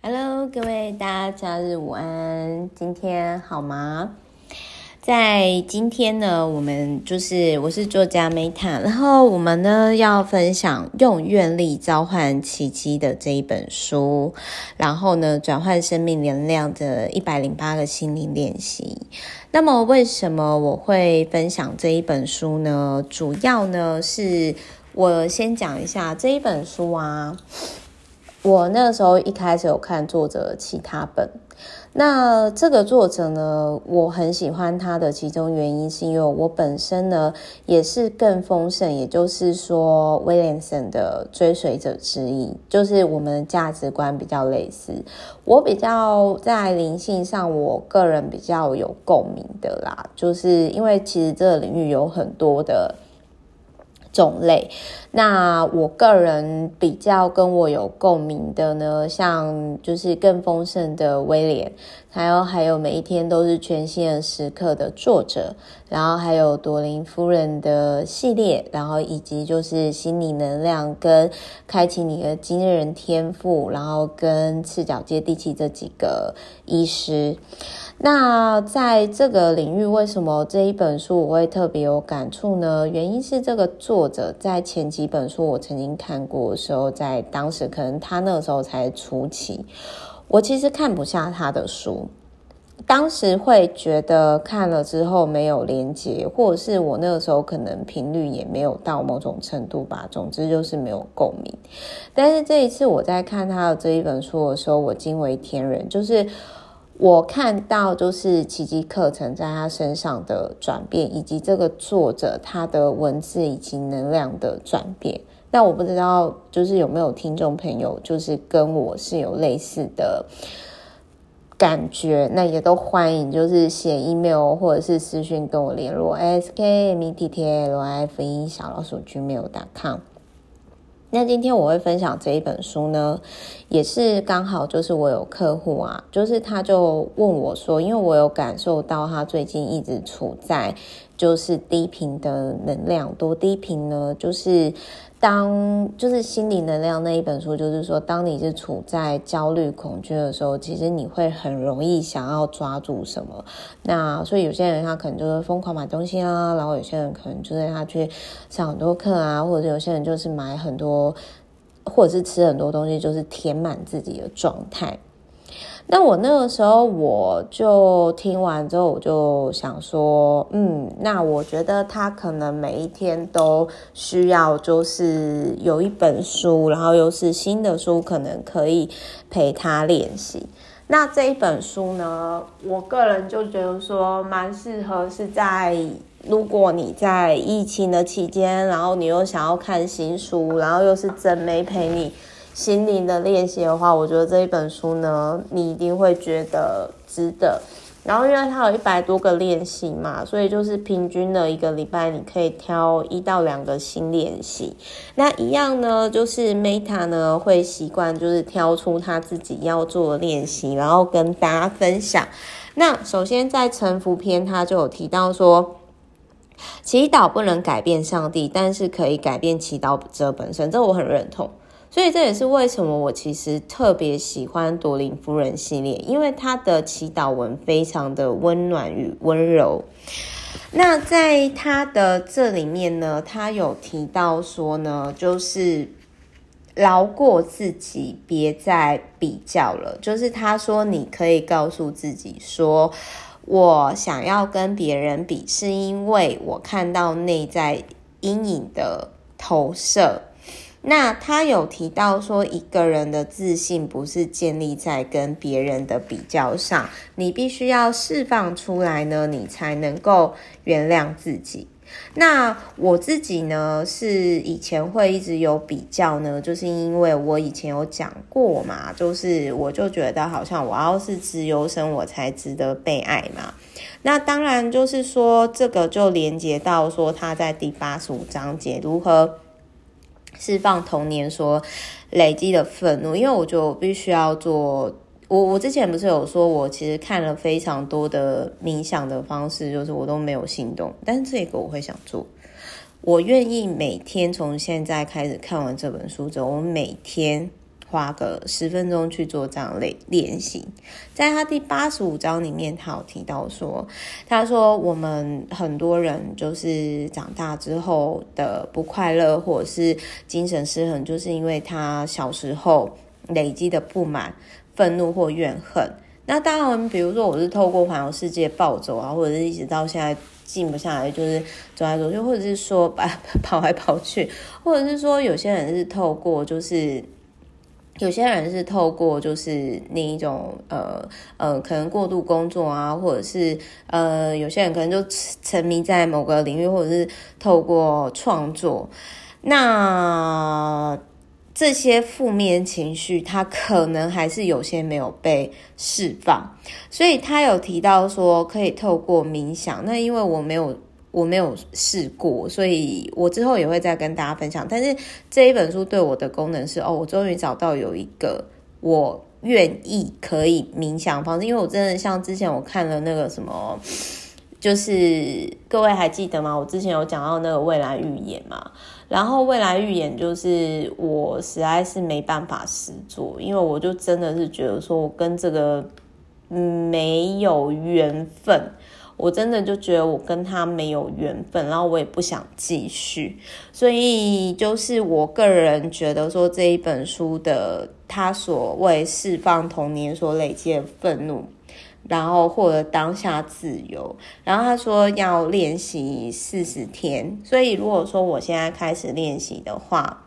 Hello，各位大家假日午安，今天好吗？在今天呢，我们就是我是作家 Meta，然后我们呢要分享用愿力召唤奇迹的这一本书，然后呢转换生命能量的一百零八个心灵练习。那么为什么我会分享这一本书呢？主要呢是我先讲一下这一本书啊。我那个时候一开始有看作者其他本，那这个作者呢，我很喜欢他的其中原因是因为我本身呢也是更丰盛，也就是说威廉森的追随者之一，就是我们的价值观比较类似，我比较在灵性上，我个人比较有共鸣的啦，就是因为其实这个领域有很多的。种类，那我个人比较跟我有共鸣的呢，像就是更丰盛的威廉，还有还有每一天都是全新的时刻的作者，然后还有朵琳夫人的系列，然后以及就是心理能量跟开启你的惊人天赋，然后跟赤脚接地气这几个医师。那在这个领域，为什么这一本书我会特别有感触呢？原因是这个作或者在前几本书我曾经看过的时候，在当时可能他那个时候才初期，我其实看不下他的书，当时会觉得看了之后没有连接，或者是我那个时候可能频率也没有到某种程度吧，总之就是没有共鸣。但是这一次我在看他的这一本书的时候，我惊为天人，就是。我看到就是奇迹课程在他身上的转变，以及这个作者他的文字以及能量的转变。那我不知道，就是有没有听众朋友，就是跟我是有类似的感觉，那也都欢迎，就是写 email 或者是私讯跟我联络，s k m e t t l i f e 小老鼠 gmail.com。那今天我会分享这一本书呢，也是刚好就是我有客户啊，就是他就问我说，因为我有感受到他最近一直处在就是低频的能量，多低频呢？就是。当就是心理能量那一本书，就是说，当你是处在焦虑、恐惧的时候，其实你会很容易想要抓住什么。那所以有些人他可能就是疯狂买东西啊，然后有些人可能就是他去上很多课啊，或者有些人就是买很多，或者是吃很多东西，就是填满自己的状态。那我那个时候，我就听完之后，我就想说，嗯，那我觉得他可能每一天都需要，就是有一本书，然后又是新的书，可能可以陪他练习。那这一本书呢，我个人就觉得说，蛮适合是在如果你在疫情的期间，然后你又想要看新书，然后又是真没陪你。心灵的练习的话，我觉得这一本书呢，你一定会觉得值得。然后，因为它有一百多个练习嘛，所以就是平均的一个礼拜，你可以挑一到两个新练习。那一样呢，就是 Meta 呢会习惯就是挑出他自己要做的练习，然后跟大家分享。那首先在沉浮篇，他就有提到说，祈祷不能改变上帝，但是可以改变祈祷者本身。这我很认同。所以这也是为什么我其实特别喜欢朵琳夫人系列，因为她的祈祷文非常的温暖与温柔。那在她的这里面呢，她有提到说呢，就是饶过自己，别再比较了。就是她说，你可以告诉自己说，我想要跟别人比，是因为我看到内在阴影的投射。那他有提到说，一个人的自信不是建立在跟别人的比较上，你必须要释放出来呢，你才能够原谅自己。那我自己呢，是以前会一直有比较呢，就是因为我以前有讲过嘛，就是我就觉得好像我要是自由身，我才值得被爱嘛。那当然就是说，这个就连接到说他在第八十五章节如何。释放童年所累积的愤怒，因为我觉得我必须要做。我我之前不是有说，我其实看了非常多的冥想的方式，就是我都没有行动。但是这个我会想做，我愿意每天从现在开始看完这本书之后，我每天花个十分钟去做这样类练习。在他第八十五章里面，他有提到说，他说我们很多人就是长大之后的不快乐或者是精神失衡，就是因为他小时候累积的不满、愤怒或怨恨。那当然，比如说我是透过环游世界暴走啊，或者是一直到现在静不下来，就是走来走去，或者是说跑 跑来跑去，或者是说有些人是透过就是。有些人是透过就是那一种呃呃，可能过度工作啊，或者是呃，有些人可能就沉迷在某个领域，或者是透过创作，那这些负面情绪，他可能还是有些没有被释放，所以他有提到说可以透过冥想，那因为我没有。我没有试过，所以我之后也会再跟大家分享。但是这一本书对我的功能是，哦，我终于找到有一个我愿意可以冥想方式，因为我真的像之前我看了那个什么，就是各位还记得吗？我之前有讲到那个未来预言嘛，然后未来预言就是我实在是没办法实做，因为我就真的是觉得说我跟这个没有缘分。我真的就觉得我跟他没有缘分，然后我也不想继续，所以就是我个人觉得说这一本书的他所谓释放童年所累积的愤怒，然后获得当下自由，然后他说要练习四十天，所以如果说我现在开始练习的话，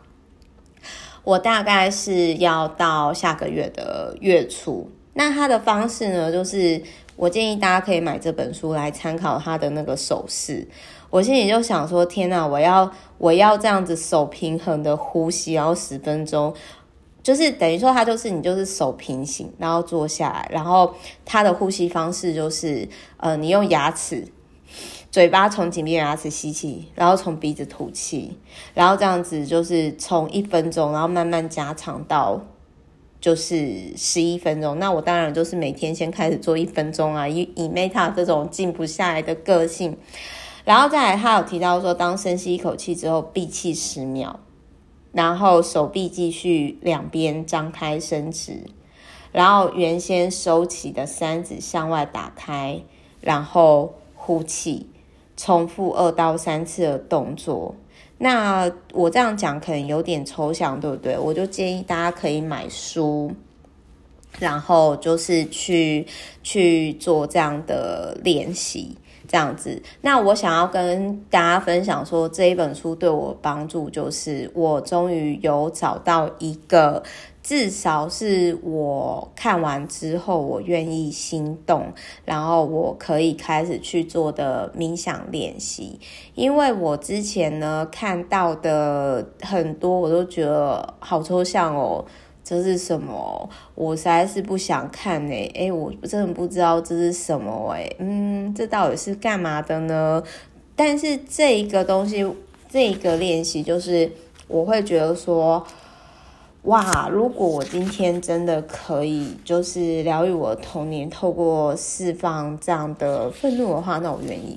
我大概是要到下个月的月初。那他的方式呢，就是。我建议大家可以买这本书来参考他的那个手势。我心里就想说：天哪，我要我要这样子手平衡的呼吸，然后十分钟，就是等于说他就是你就是手平行，然后坐下来，然后他的呼吸方式就是呃，你用牙齿，嘴巴从紧闭牙齿吸气，然后从鼻子吐气，然后这样子就是从一分钟，然后慢慢加长到。就是十一分钟，那我当然就是每天先开始做一分钟啊，以以 Meta 这种静不下来的个性，然后再来，他有提到说，当深吸一口气之后，闭气十秒，然后手臂继续两边张开伸直，然后原先收起的三指向外打开，然后呼气，重复二到三次的动作。那我这样讲可能有点抽象，对不对？我就建议大家可以买书，然后就是去去做这样的练习，这样子。那我想要跟大家分享说，这一本书对我帮助就是，我终于有找到一个。至少是我看完之后，我愿意心动，然后我可以开始去做的冥想练习。因为我之前呢看到的很多，我都觉得好抽象哦，这是什么？我实在是不想看呢。诶，我真的不知道这是什么诶，嗯，这到底是干嘛的呢？但是这一个东西，这一个练习，就是我会觉得说。哇！如果我今天真的可以，就是疗愈我的童年，透过释放这样的愤怒的话，那我愿意。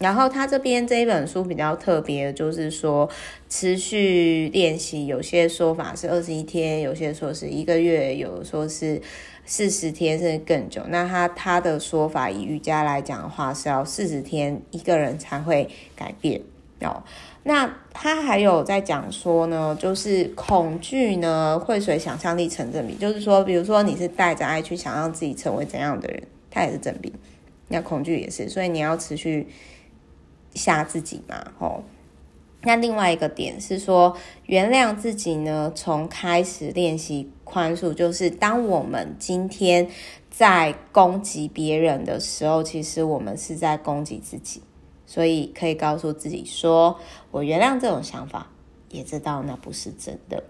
然后他这边这一本书比较特别，就是说持续练习，有些说法是二十一天，有些说是一个月，有说是四十天甚至更久。那他他的说法，以瑜伽来讲的话，是要四十天一个人才会改变哦。那他还有在讲说呢，就是恐惧呢会随想象力成正比，就是说，比如说你是带着爱去想象自己成为怎样的人，他也是正比。那恐惧也是，所以你要持续吓自己嘛，吼。那另外一个点是说，原谅自己呢，从开始练习宽恕，就是当我们今天在攻击别人的时候，其实我们是在攻击自己。所以可以告诉自己说：“我原谅这种想法，也知道那不是真的。”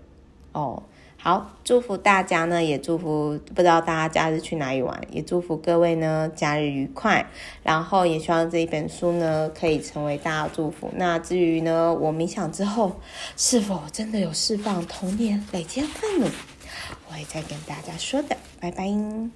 哦，好，祝福大家呢，也祝福不知道大家假日去哪里玩，也祝福各位呢假日愉快。然后也希望这一本书呢可以成为大家祝福。那至于呢，我冥想之后是否真的有释放童年累积的愤怒，我会再跟大家说的。拜拜。